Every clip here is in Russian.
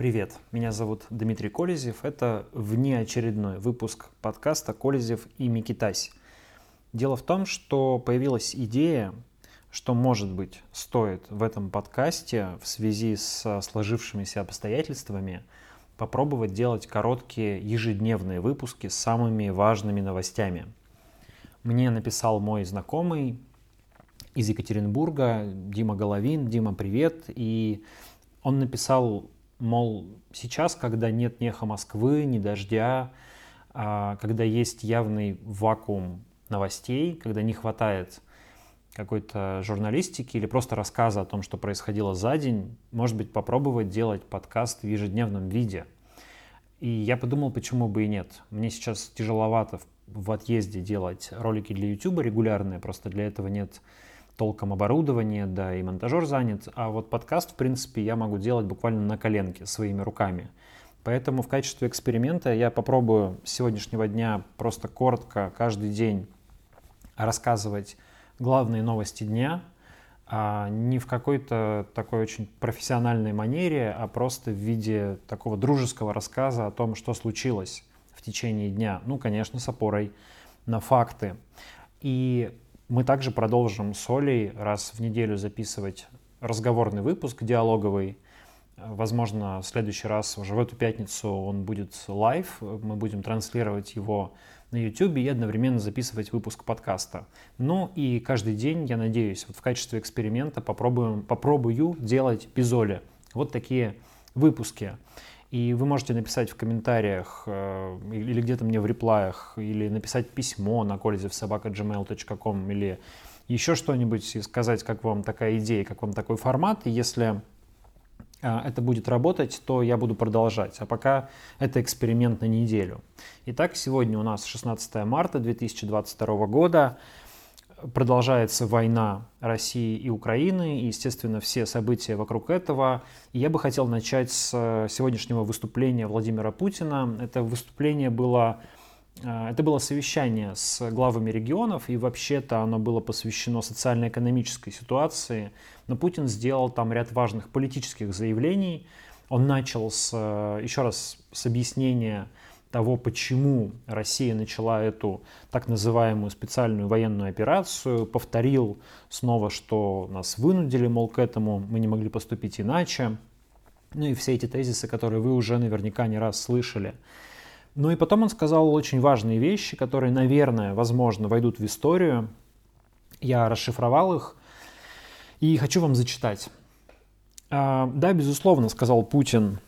Привет, меня зовут Дмитрий Колезев. Это внеочередной выпуск подкаста «Колезев и Микитась». Дело в том, что появилась идея, что, может быть, стоит в этом подкасте в связи с сложившимися обстоятельствами попробовать делать короткие ежедневные выпуски с самыми важными новостями. Мне написал мой знакомый из Екатеринбурга, Дима Головин. Дима, привет. И он написал Мол, сейчас, когда нет ни эхо Москвы, ни дождя, а, когда есть явный вакуум новостей, когда не хватает какой-то журналистики или просто рассказа о том, что происходило за день, может быть, попробовать делать подкаст в ежедневном виде. И я подумал, почему бы и нет. Мне сейчас тяжеловато в отъезде делать ролики для YouTube регулярные, просто для этого нет толком оборудование, да, и монтажер занят. А вот подкаст, в принципе, я могу делать буквально на коленке, своими руками. Поэтому в качестве эксперимента я попробую с сегодняшнего дня просто коротко каждый день рассказывать главные новости дня, а не в какой-то такой очень профессиональной манере, а просто в виде такого дружеского рассказа о том, что случилось в течение дня. Ну, конечно, с опорой на факты. И мы также продолжим с Олей раз в неделю записывать разговорный выпуск диалоговый. Возможно, в следующий раз, уже в эту пятницу, он будет live. Мы будем транслировать его на YouTube и одновременно записывать выпуск подкаста. Ну и каждый день, я надеюсь, вот в качестве эксперимента попробуем, попробую делать эпизоды. Вот такие выпуски. И вы можете написать в комментариях э, или где-то мне в reply ях, или написать письмо на kolezev собака gmail.com или еще что-нибудь и сказать, как вам такая идея, как вам такой формат. И если э, это будет работать, то я буду продолжать. А пока это эксперимент на неделю. Итак, сегодня у нас 16 марта 2022 года продолжается война России и Украины, и, естественно, все события вокруг этого. И я бы хотел начать с э, сегодняшнего выступления Владимира Путина. Это выступление было, э, это было совещание с главами регионов, и вообще-то оно было посвящено социально-экономической ситуации. Но Путин сделал там ряд важных политических заявлений. Он начал с, э, еще раз с объяснения того, почему Россия начала эту так называемую специальную военную операцию, повторил снова, что нас вынудили, мол, к этому, мы не могли поступить иначе. Ну и все эти тезисы, которые вы уже наверняка не раз слышали. Ну и потом он сказал очень важные вещи, которые, наверное, возможно, войдут в историю. Я расшифровал их и хочу вам зачитать. А, да, безусловно, сказал Путин,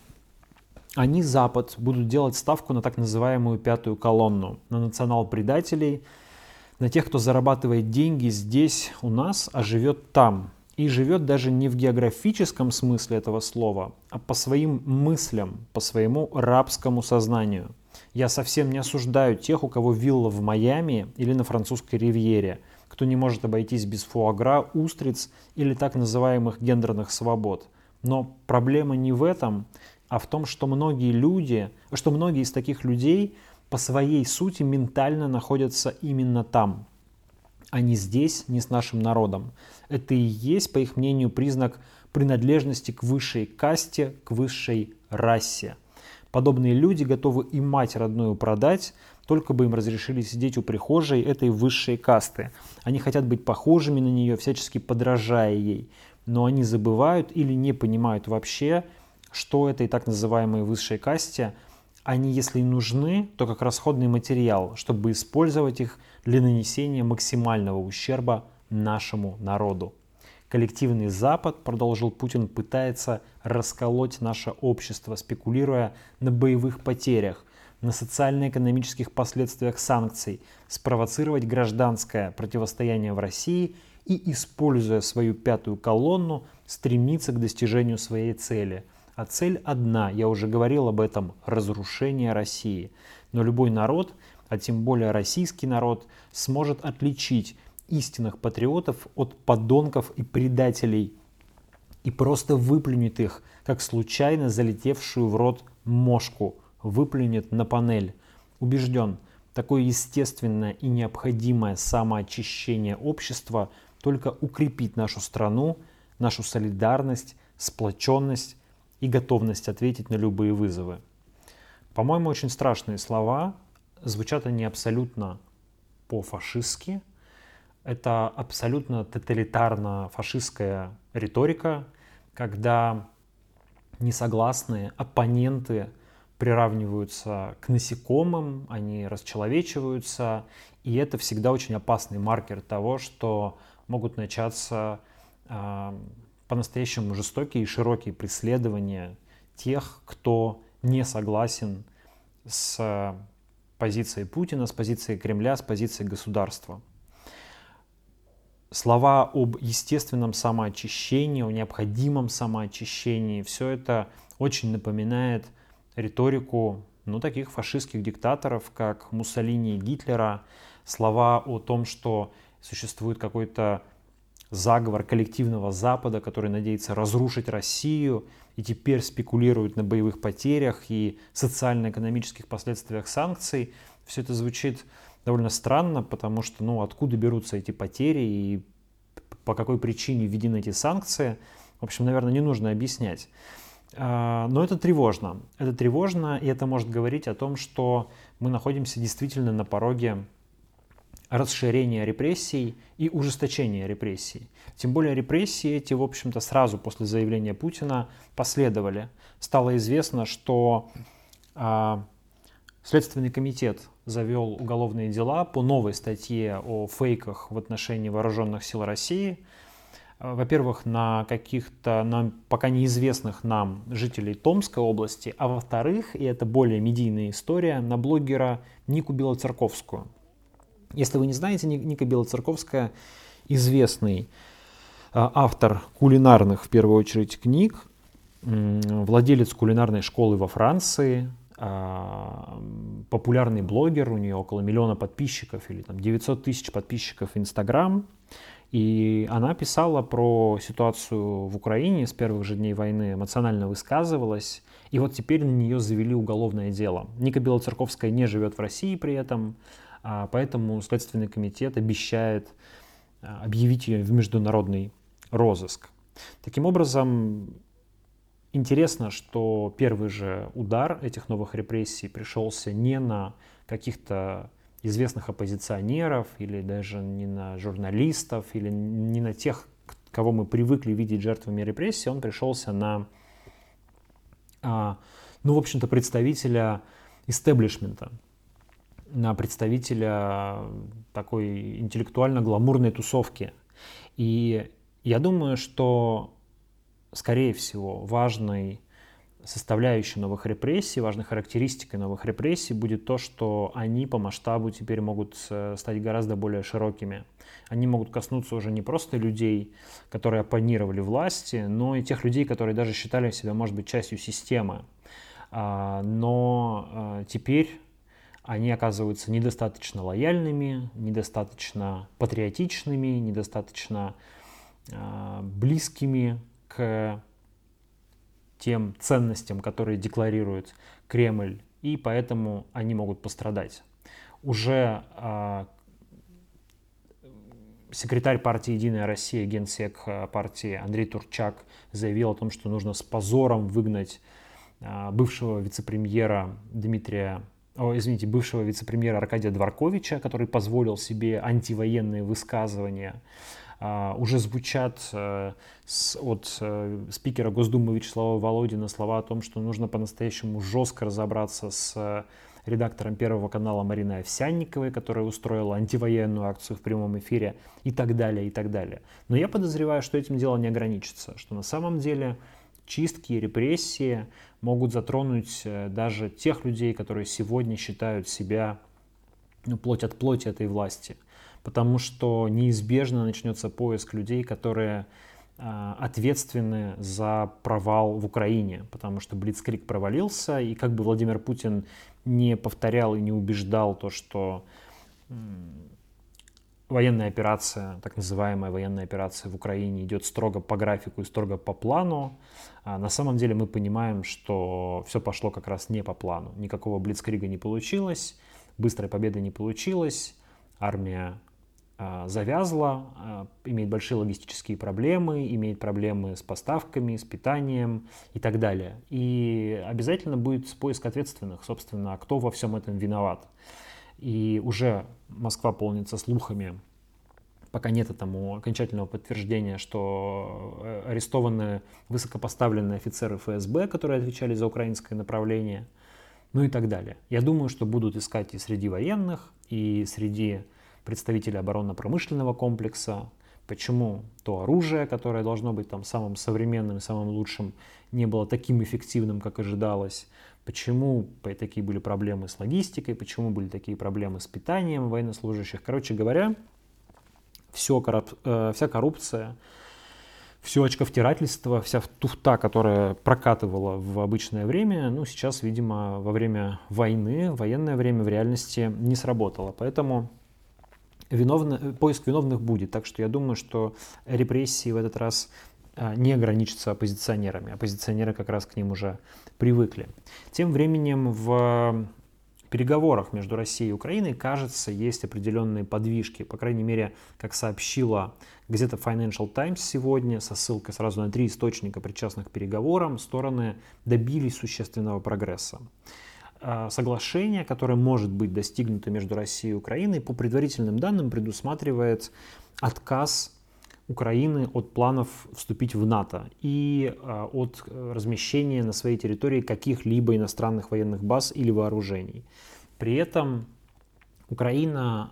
они, Запад, будут делать ставку на так называемую пятую колонну, на национал-предателей, на тех, кто зарабатывает деньги здесь, у нас, а живет там. И живет даже не в географическом смысле этого слова, а по своим мыслям, по своему рабскому сознанию. Я совсем не осуждаю тех, у кого вилла в Майами или на французской ривьере, кто не может обойтись без фуагра, устриц или так называемых гендерных свобод. Но проблема не в этом, а в том, что многие люди, что многие из таких людей по своей сути ментально находятся именно там, а не здесь, не с нашим народом. Это и есть, по их мнению, признак принадлежности к высшей касте, к высшей расе. Подобные люди готовы и мать родную продать, только бы им разрешили сидеть у прихожей этой высшей касты. Они хотят быть похожими на нее, всячески подражая ей. Но они забывают или не понимают вообще, что этой так называемой высшей касте, они, если и нужны, то как расходный материал, чтобы использовать их для нанесения максимального ущерба нашему народу. Коллективный Запад, продолжил Путин, пытается расколоть наше общество, спекулируя на боевых потерях, на социально-экономических последствиях санкций, спровоцировать гражданское противостояние в России и, используя свою пятую колонну, стремиться к достижению своей цели – а цель одна, я уже говорил об этом, разрушение России. Но любой народ, а тем более российский народ, сможет отличить истинных патриотов от подонков и предателей и просто выплюнет их, как случайно залетевшую в рот мошку, выплюнет на панель. Убежден, такое естественное и необходимое самоочищение общества только укрепит нашу страну, нашу солидарность, сплоченность и готовность ответить на любые вызовы. По-моему, очень страшные слова. Звучат они абсолютно по-фашистски. Это абсолютно тоталитарно-фашистская риторика, когда несогласные оппоненты приравниваются к насекомым, они расчеловечиваются, и это всегда очень опасный маркер того, что могут начаться э, по-настоящему жестокие и широкие преследования тех, кто не согласен с позицией Путина, с позицией Кремля, с позицией государства. Слова об естественном самоочищении, о необходимом самоочищении, все это очень напоминает риторику ну, таких фашистских диктаторов, как Муссолини и Гитлера, слова о том, что существует какой-то заговор коллективного Запада, который надеется разрушить Россию и теперь спекулирует на боевых потерях и социально-экономических последствиях санкций. Все это звучит довольно странно, потому что, ну, откуда берутся эти потери и по какой причине введены эти санкции. В общем, наверное, не нужно объяснять. А, но это тревожно. Это тревожно, и это может говорить о том, что мы находимся действительно на пороге расширения репрессий и ужесточения репрессий. Тем более репрессии эти, в общем-то, сразу после заявления Путина последовали. Стало известно, что а, Следственный комитет завел уголовные дела по новой статье о фейках в отношении вооруженных сил России. Во-первых, на каких-то нам пока неизвестных нам жителей Томской области, а во-вторых, и это более медийная история, на блогера Нику Белоцерковскую. Если вы не знаете, Ника Белоцерковская известный а, автор кулинарных, в первую очередь, книг, владелец кулинарной школы во Франции, а, популярный блогер, у нее около миллиона подписчиков или там 900 тысяч подписчиков в Инстаграм. И она писала про ситуацию в Украине с первых же дней войны, эмоционально высказывалась. И вот теперь на нее завели уголовное дело. Ника Белоцерковская не живет в России при этом, поэтому Следственный комитет обещает а, объявить ее в международный розыск. Таким образом, интересно, что первый же удар этих новых репрессий пришелся не на каких-то известных оппозиционеров или даже не на журналистов или не на тех, кого мы привыкли видеть жертвами репрессий, он пришелся на, а, ну, в общем-то, представителя истеблишмента, представителя такой интеллектуально-гламурной тусовки. И я думаю, что, скорее всего, важной составляющей новых репрессий, важной характеристикой новых репрессий будет то, что они по масштабу теперь могут э, стать гораздо более широкими. Они могут коснуться уже не просто людей, которые оппонировали власти, но и тех людей, которые даже считали себя, может быть, частью системы. А, но э, теперь они оказываются недостаточно лояльными, недостаточно патриотичными, недостаточно э, близкими к тем ценностям, которые декларирует Кремль, и поэтому они могут пострадать. Уже э, секретарь партии «Единая Россия», генсек партии Андрей Турчак заявил о том, что нужно с позором выгнать бывшего вице-премьера Дмитрия о, извините, бывшего вице-премьера Аркадия Дворковича, который позволил себе антивоенные высказывания, а, уже звучат а, с, от а, спикера Госдумы Вячеслава Володина слова о том, что нужно по-настоящему жестко разобраться с редактором Первого канала Мариной Овсянниковой, которая устроила антивоенную акцию в прямом эфире и так далее, и так далее. Но я подозреваю, что этим дело не ограничится, что на самом деле чистки, репрессии могут затронуть э, даже тех людей, которые сегодня считают себя ну, плоть от плоти этой власти. Потому что неизбежно начнется поиск людей, которые э, ответственны за провал в Украине, потому что Блицкрик провалился, и как бы Владимир Путин не повторял и не убеждал то, что военная операция, так называемая военная операция в Украине идет строго по графику и строго по плану. А на самом деле мы понимаем, что все пошло как раз не по плану. Никакого блицкрига не получилось, быстрой победы не получилось, армия а, завязла, а, имеет большие логистические проблемы, имеет проблемы с поставками, с питанием и так далее. И обязательно будет поиск ответственных, собственно, кто во всем этом виноват. И уже Москва полнится слухами, пока нет этому окончательного подтверждения, что э, арестованы высокопоставленные офицеры ФСБ, которые отвечали за украинское направление, ну и так далее. Я думаю, что будут искать и среди военных, и среди представители оборонно-промышленного комплекса, почему то оружие, которое должно быть там самым современным, самым лучшим, не было таким эффективным, как ожидалось, почему такие были проблемы с логистикой, почему были такие проблемы с питанием военнослужащих. Короче говоря, все, э, вся коррупция, все очковтирательство, вся туфта, которая прокатывала в обычное время, ну, сейчас, видимо, во время войны, военное время в реальности не сработало. Поэтому виновны, поиск виновных будет. Так что я думаю, что репрессии в этот раз не ограничатся оппозиционерами. Оппозиционеры как раз к ним уже привыкли. Тем временем в переговорах между Россией и Украиной, кажется, есть определенные подвижки. По крайней мере, как сообщила газета Financial Times сегодня, со ссылкой сразу на три источника, причастных к переговорам, стороны добились существенного прогресса. А, соглашение, которое может быть достигнуто между Россией и Украиной, по предварительным данным предусматривает отказ Украины от планов вступить в НАТО и а, от размещения на своей территории каких-либо иностранных военных баз или вооружений. При этом Украина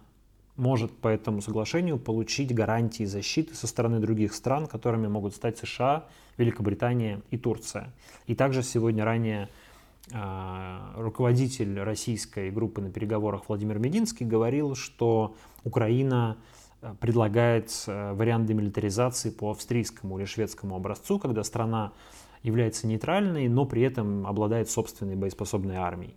может по этому соглашению получить гарантии защиты со стороны других стран, которыми могут стать США, Великобритания и Турция. И также сегодня ранее а, руководитель российской группы на переговорах Владимир Мединский говорил, что Украина предлагает а, вариант демилитаризации по австрийскому или шведскому образцу, когда страна является нейтральной, но при этом обладает собственной боеспособной армией.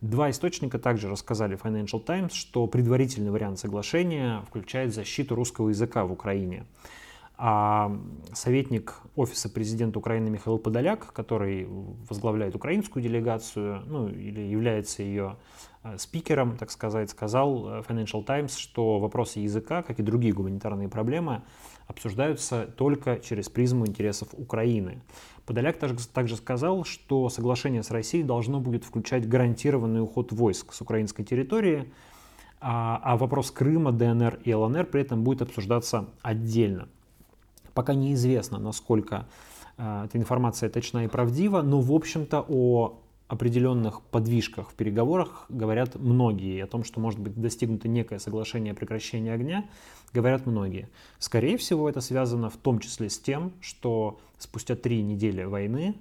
Два источника также рассказали Financial Times, что предварительный вариант соглашения включает защиту русского языка в Украине. А советник Офиса президента Украины Михаил Подоляк, который возглавляет украинскую делегацию, ну или является ее э, спикером, так сказать, сказал э, Financial Times, что вопросы языка, как и другие гуманитарные проблемы, обсуждаются только через призму интересов Украины. Подоляк также, также сказал, что соглашение с Россией должно будет включать гарантированный уход войск с украинской территории, а, а вопрос Крыма, ДНР и ЛНР при этом будет обсуждаться отдельно. Пока неизвестно, насколько э, эта информация точна и правдива, но, в общем-то, о определенных подвижках в переговорах говорят многие. О том, что может быть достигнуто некое соглашение о прекращении огня, говорят многие. Скорее всего, это связано в том числе с тем, что спустя три недели войны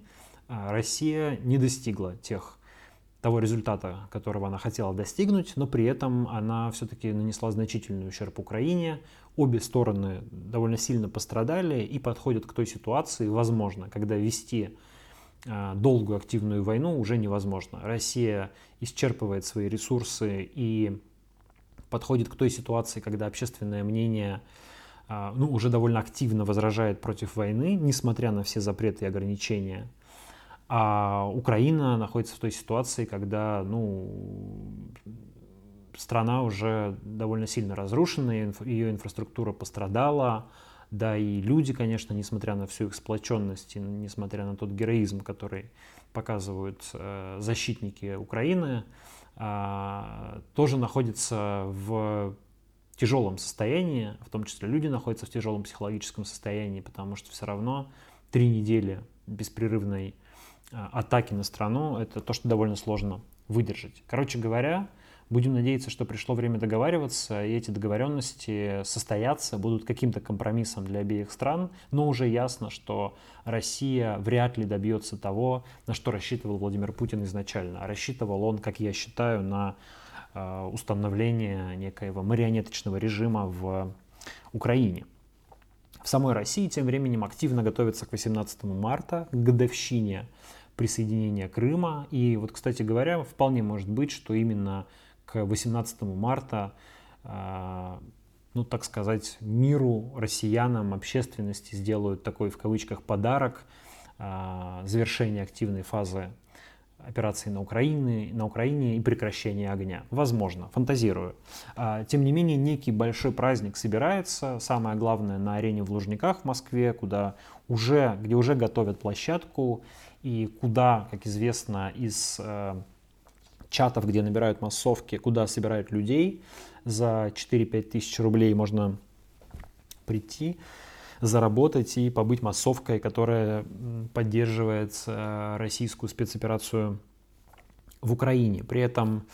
э, Россия не достигла тех того результата, которого она хотела достигнуть, но при этом она все-таки нанесла значительный ущерб Украине. Обе стороны довольно сильно пострадали и подходят к той ситуации, возможно, когда вести а, долгую активную войну уже невозможно. Россия исчерпывает свои ресурсы и подходит к той ситуации, когда общественное мнение а, ну, уже довольно активно возражает против войны, несмотря на все запреты и ограничения. А Украина находится в той ситуации, когда ну, страна уже довольно сильно разрушена, ее инфраструктура пострадала, да и люди, конечно, несмотря на всю их сплоченность и несмотря на тот героизм, который показывают э, защитники Украины, э, тоже находятся в тяжелом состоянии, в том числе люди находятся в тяжелом психологическом состоянии, потому что все равно три недели беспрерывной а, атаки на страну, это то, что довольно сложно выдержать. Короче говоря, будем надеяться, что пришло время договариваться, и эти договоренности состоятся, будут каким-то компромиссом для обеих стран, но уже ясно, что Россия вряд ли добьется того, на что рассчитывал Владимир Путин изначально. А рассчитывал он, как я считаю, на а, установление некоего марионеточного режима в Украине. В самой России тем временем активно готовится к 18 марта, к годовщине присоединения Крыма. И вот, кстати говоря, вполне может быть, что именно к 18 марта, а, ну, так сказать, миру, россиянам, общественности сделают такой, в кавычках, подарок а, завершения активной фазы операции на Украине, на Украине и прекращение огня. Возможно, фантазирую. А, тем не менее, некий большой праздник собирается, самое главное, на арене в Лужниках в Москве, куда уже, где уже готовят площадку, и куда, как известно, из э, чатов, где набирают массовки, куда собирают людей, за 4-5 тысяч рублей можно прийти, заработать и побыть массовкой, которая поддерживает э, российскую спецоперацию в Украине. При этом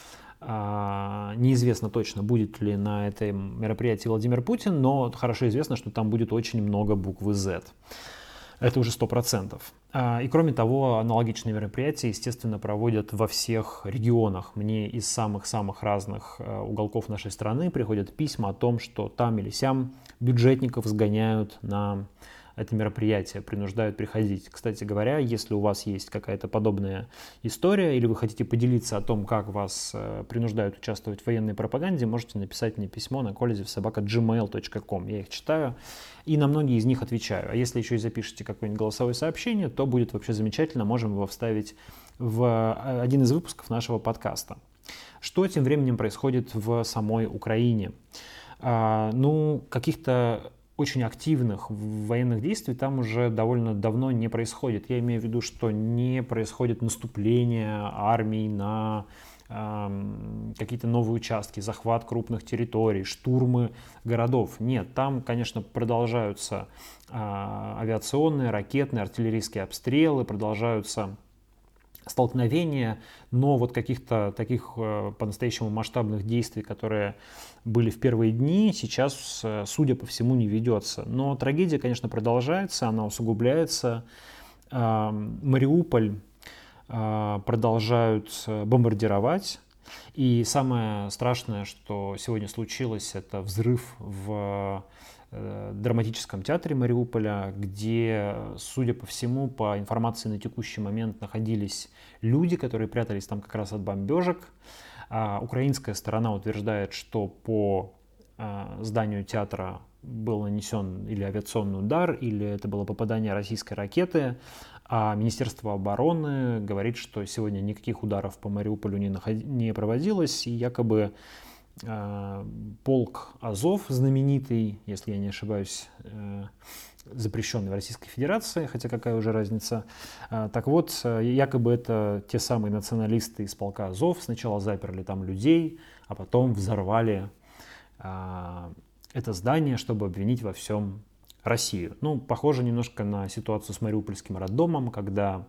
а, неизвестно точно, будет ли на этом мероприятии Владимир Путин, но хорошо известно, что там будет очень много буквы Z. Это уже 100%. А, и кроме того, аналогичные мероприятия, естественно, проводят во всех регионах. Мне из самых-самых разных э, уголков нашей страны приходят письма о том, что там или сям бюджетников сгоняют на это мероприятие, принуждают приходить. Кстати говоря, если у вас есть какая-то подобная история или вы хотите поделиться о том, как вас э, принуждают участвовать в военной пропаганде, можете написать мне письмо на колезевсобака.gmail.com. Я их читаю и на многие из них отвечаю. А если еще и запишите какое-нибудь голосовое сообщение, то будет вообще замечательно, можем его вставить в э, один из выпусков нашего подкаста. Что тем временем происходит в самой Украине? А, ну, каких-то очень активных военных действий там уже довольно давно не происходит. Я имею в виду, что не происходит наступление армий на э, какие-то новые участки, захват крупных территорий, штурмы городов. Нет, там, конечно, продолжаются э, авиационные, ракетные, артиллерийские обстрелы, продолжаются столкновения, но вот каких-то таких э, по-настоящему масштабных действий, которые были в первые дни, сейчас, э, судя по всему, не ведется. Но трагедия, конечно, продолжается, она усугубляется. Мариуполь э, продолжают бомбардировать. И самое страшное, что сегодня случилось, это взрыв в Э, драматическом театре Мариуполя, где, судя по всему, по информации на текущий момент находились люди, которые прятались там как раз от бомбежек. А украинская сторона утверждает, что по э, зданию театра был нанесен или авиационный удар, или это было попадание российской ракеты. А Министерство обороны говорит, что сегодня никаких ударов по Мариуполю не, наход... не проводилось, и якобы Э, полк Азов, знаменитый, если я не ошибаюсь, э, запрещенный в Российской Федерации, хотя какая уже разница. Э, так вот, якобы это те самые националисты из полка Азов. Сначала заперли там людей, а потом взорвали это здание, чтобы обвинить во всем Россию. Ну, похоже немножко на ситуацию с Мариупольским роддомом, когда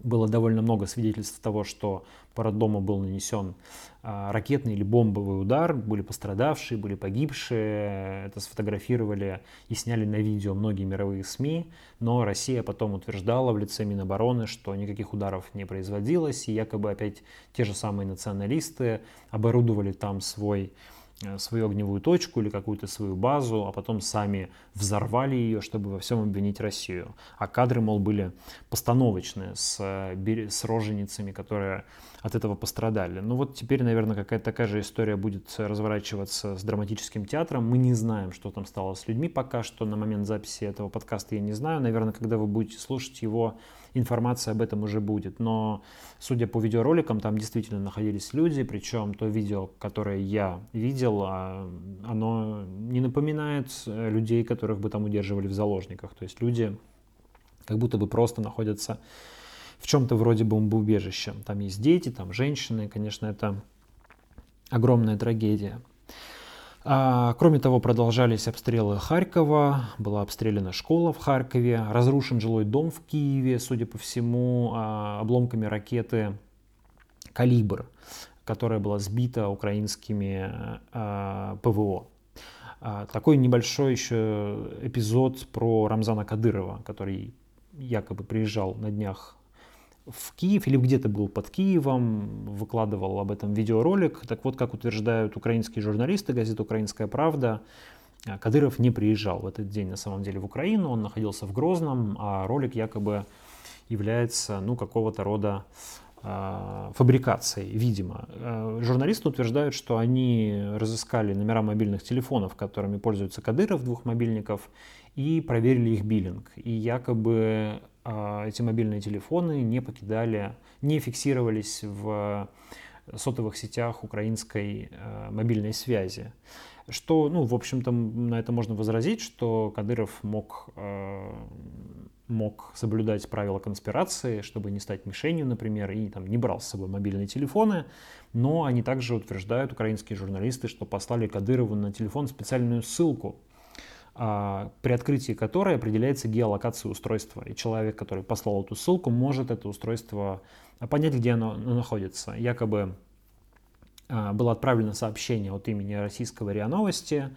было довольно много свидетельств того, что по роддому был нанесен а, ракетный или бомбовый удар, были пострадавшие, были погибшие, это сфотографировали и сняли на видео многие мировые СМИ, но Россия потом утверждала в лице Минобороны, что никаких ударов не производилось, и якобы опять те же самые националисты оборудовали там свой свою огневую точку или какую-то свою базу, а потом сами взорвали ее, чтобы во всем обвинить Россию. А кадры, мол, были постановочные с, э, с роженицами, которые от этого пострадали. Ну вот теперь, наверное, какая-то такая же история будет разворачиваться с драматическим театром. Мы не знаем, что там стало с людьми пока что. На момент записи этого подкаста я не знаю. Наверное, когда вы будете слушать его, информация об этом уже будет. Но, судя по видеороликам, там действительно находились люди, причем то видео, которое я видел, а, оно не напоминает э, людей, которых бы там удерживали в заложниках. То есть люди как будто бы просто находятся в чем-то вроде бомбоубежища. Там есть дети, там женщины, конечно, это огромная трагедия. А, кроме того, продолжались обстрелы Харькова, была обстреляна школа в Харькове, разрушен жилой дом в Киеве, судя по всему, а, обломками ракеты «Калибр», которая была сбита украинскими а, ПВО. Такой небольшой еще эпизод про Рамзана Кадырова, который якобы приезжал на днях в Киев или где-то был под Киевом, выкладывал об этом видеоролик. Так вот, как утверждают украинские журналисты, газета «Украинская правда», э, Кадыров не приезжал в этот день на самом деле в Украину, он находился в Грозном, а ролик якобы является ну, какого-то рода э, фабрикацией, видимо. Э, журналисты утверждают, что они разыскали номера мобильных телефонов, которыми пользуется Кадыров, двух мобильников, и проверили их биллинг. И якобы э, эти мобильные телефоны не покидали, не фиксировались в сотовых сетях украинской э, мобильной связи. Что, ну, в общем-то, на это можно возразить, что Кадыров мог, э, мог соблюдать правила конспирации, чтобы не стать мишенью, например, и там не брал с собой мобильные телефоны, но они также утверждают, украинские журналисты, что послали Кадырову на телефон специальную ссылку, э, при открытии которой определяется геолокация устройства, и человек, который послал эту ссылку, может это устройство понять, где оно находится. Якобы а, было отправлено сообщение от имени российского РИА Новости а,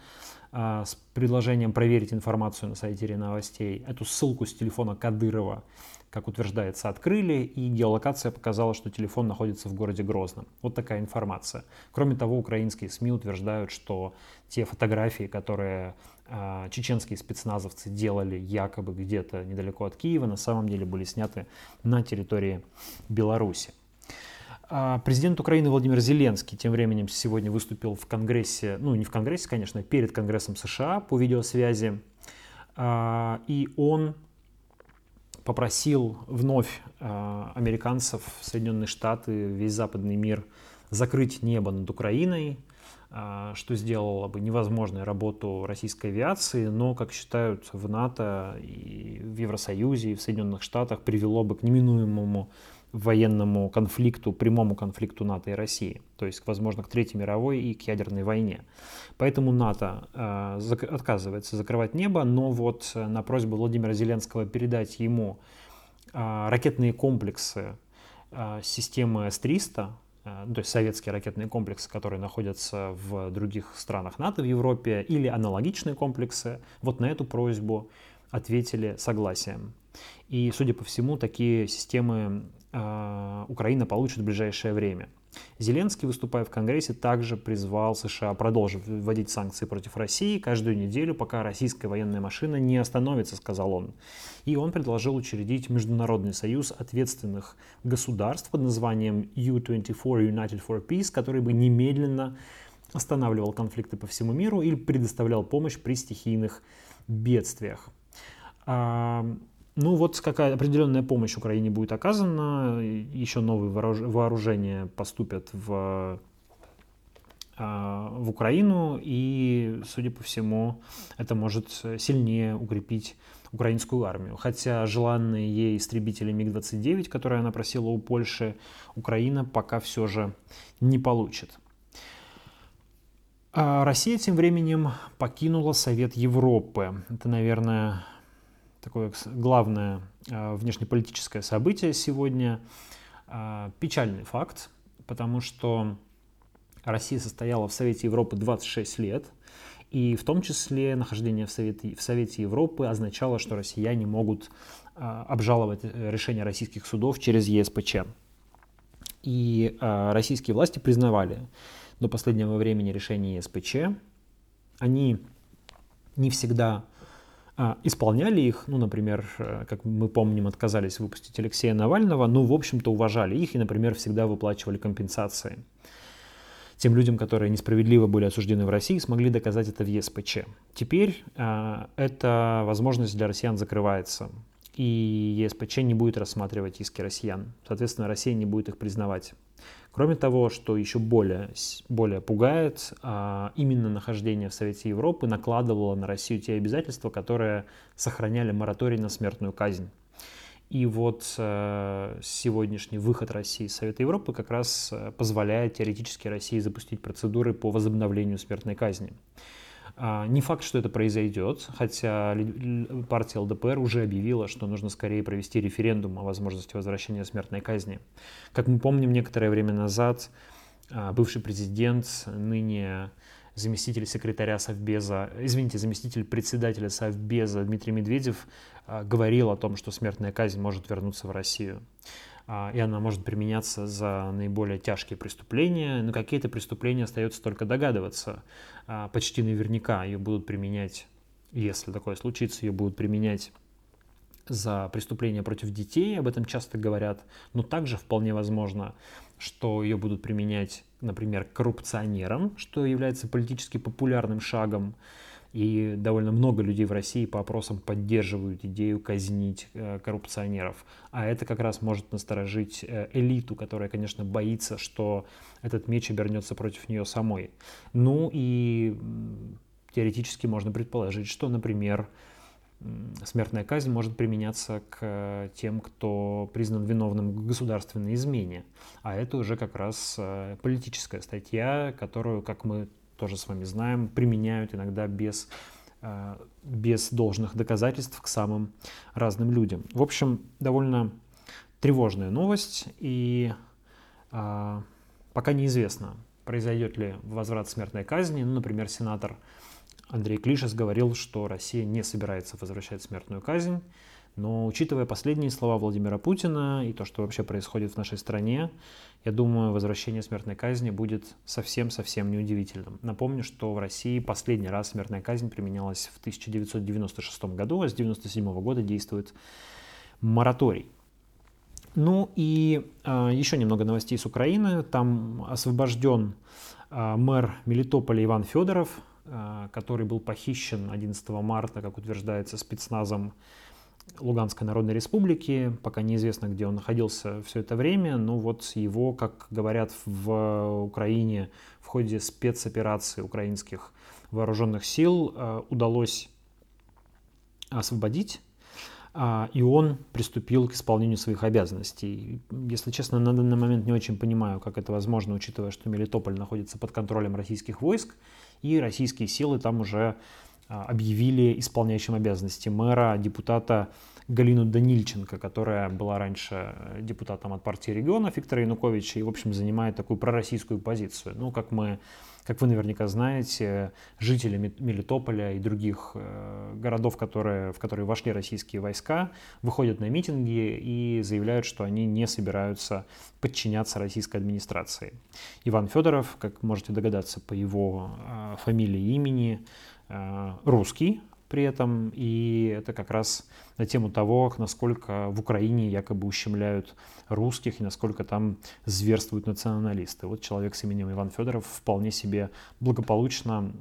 с предложением проверить информацию на сайте РИА Новостей. Эту ссылку с телефона Кадырова, как утверждается, открыли, и геолокация показала, что телефон находится в городе Грозном. Вот такая информация. Кроме того, украинские СМИ утверждают, что те фотографии, которые э, чеченские спецназовцы делали якобы где-то недалеко от Киева, на самом деле были сняты на территории Беларуси. А президент Украины Владимир Зеленский тем временем сегодня выступил в Конгрессе, ну не в Конгрессе, конечно, перед Конгрессом США по видеосвязи. А, и он попросил вновь а, американцев, Соединенные Штаты, весь западный мир закрыть небо над Украиной, что сделало бы невозможной работу российской авиации, но, как считают в НАТО и в Евросоюзе и в Соединенных Штатах, привело бы к неминуемому военному конфликту, прямому конфликту НАТО и России, то есть, возможно, к Третьей мировой и к ядерной войне. Поэтому НАТО э, отказывается закрывать небо, но вот э, на просьбу Владимира Зеленского передать ему э, ракетные комплексы э, системы С-300, э, то есть советские ракетные комплексы, которые находятся в других странах НАТО в Европе, или аналогичные комплексы, вот на эту просьбу ответили согласием. И, судя по всему, такие системы Украина получит в ближайшее время. Зеленский, выступая в Конгрессе, также призвал США продолжить вводить санкции против России каждую неделю, пока российская военная машина не остановится, сказал он. И он предложил учредить Международный союз ответственных государств под названием U-24 United for Peace, который бы немедленно останавливал конфликты по всему миру или предоставлял помощь при стихийных бедствиях. Ну вот какая определенная помощь Украине будет оказана, еще новые вооружения поступят в, а, в Украину, и, судя по всему, это может сильнее укрепить украинскую армию. Хотя желанные ей истребители МиГ-29, которые она просила у Польши, Украина пока все же не получит. А Россия тем временем покинула Совет Европы. Это, наверное, такое главное а, внешнеполитическое событие сегодня. А, печальный факт, потому что Россия состояла в Совете Европы 26 лет, и в том числе нахождение в Совете, в Совете Европы означало, что россияне могут а, обжаловать э, решения российских судов через ЕСПЧ. И российские власти признавали до последнего времени решения ЕСПЧ. Они не всегда исполняли их, ну, например, э, как мы помним, отказались выпустить Алексея Навального, ну, в общем-то, уважали их и, например, всегда выплачивали компенсации тем людям, которые несправедливо были осуждены в России, смогли доказать это в ЕСПЧ. Теперь э, эта возможность для россиян закрывается, и ЕСПЧ не будет рассматривать иски россиян. Соответственно, Россия не будет их признавать. Кроме того, что еще более, более пугает, а, именно нахождение в Совете Европы накладывало на Россию те обязательства, которые сохраняли мораторий на смертную казнь. И вот э, сегодняшний выход России из Совета Европы как раз э, позволяет теоретически России запустить процедуры по возобновлению смертной казни. А, не факт, что это произойдет, хотя партия ЛДПР уже объявила, что нужно скорее провести референдум о возможности возвращения смертной казни. Как мы помним, некоторое время назад а, бывший президент, ныне заместитель секретаря Совбеза, извините, заместитель председателя Совбеза Дмитрий Медведев а, говорил о том, что смертная казнь может вернуться в Россию. А, и она может применяться за наиболее тяжкие преступления, но какие-то преступления остается только догадываться. А, почти наверняка ее будут применять, если такое случится, ее будут применять за преступления против детей, об этом часто говорят, но также вполне возможно, что ее будут применять, например, коррупционерам, что является политически популярным шагом, И довольно много людей в России по опросам поддерживают идею казнить э, коррупционеров. А это как раз может насторожить э, элиту, которая, конечно, боится, что этот меч обернется против нее самой. Ну и теоретически можно предположить, что, например, смертная казнь может применяться к э, тем, кто признан виновным в государственной измене. А это уже как раз политическая статья, которую, как мы тоже с вами знаем, применяют иногда без, э, без должных доказательств к самым разным людям. В общем, довольно тревожная новость, и а, пока неизвестно, произойдет ли возврат смертной казни. Ну, например, сенатор Андрей Клишес говорил, что Россия не собирается возвращать смертную казнь, но учитывая последние слова Владимира Путина и то, что вообще происходит в нашей стране, я думаю, возвращение смертной казни будет совсем-совсем неудивительным. Напомню, что в России последний раз смертная казнь применялась в 1996 году, а с 1997 года действует мораторий. Ну и э, еще немного новостей с Украины. Там освобожден э, мэр Мелитополя Иван Федоров, Э, который был похищен 11 марта, как утверждается, спецназом Луганской Народной Республики. Пока неизвестно, где он находился все это время, но вот его, как говорят в Украине, в ходе спецоперации украинских вооруженных сил э, удалось освободить а, и он приступил к исполнению своих обязанностей. Если честно, на данный момент не очень понимаю, как это возможно, учитывая, что Мелитополь находится под контролем российских войск, и российские силы там уже объявили исполняющим обязанности мэра, депутата Галину Данильченко, которая была раньше э, депутатом от партии регионов Виктора Януковича и, в общем, занимает такую пророссийскую позицию. Ну, как мы как вы наверняка знаете, жители Мелитополя и других э, городов, которые, в которые вошли российские войска, выходят на митинги и заявляют, что они не собираются подчиняться российской администрации. Иван Федоров, как можете догадаться по его э, фамилии и имени, русский, при этом, и это как раз на тему того, насколько в Украине якобы ущемляют русских и насколько там зверствуют националисты. Вот человек с именем Иван Федоров вполне себе благополучно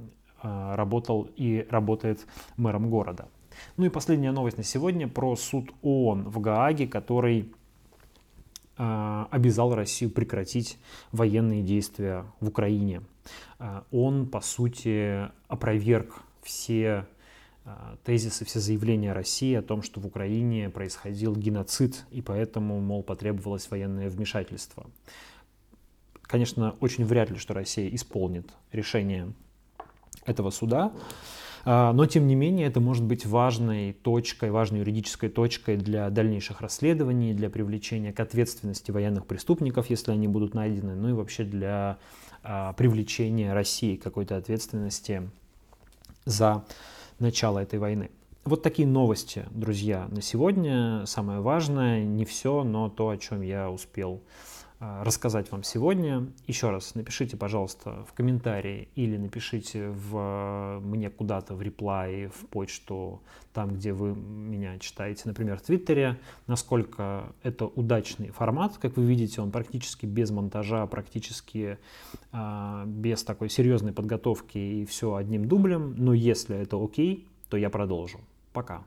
а, работал и работает мэром города. Ну и последняя новость на сегодня про суд ООН в Гааге, который обязал Россию прекратить военные действия в Украине. А, он, по сути, опроверг все а, тезисы, все заявления России о том, что в Украине происходил геноцид, и поэтому, мол, потребовалось военное вмешательство. Конечно, очень вряд ли, что Россия исполнит решение этого суда, а, но, тем не менее, это может быть важной точкой, важной юридической точкой для дальнейших расследований, для привлечения к ответственности военных преступников, если они будут найдены, ну и вообще для а, привлечения России к какой-то ответственности за начала этой войны. Вот такие новости, друзья, на сегодня. Самое важное, не все, но то, о чем я успел а, рассказать вам сегодня. Еще раз напишите, пожалуйста, в комментарии или напишите в, мне куда-то в реплай, в почту, там, где вы меня читаете, например, в Твиттере, насколько это удачный формат. Как вы видите, он практически без монтажа, практически а, без такой серьезной подготовки и все одним дублем. Но если это окей, то я продолжу. Пока.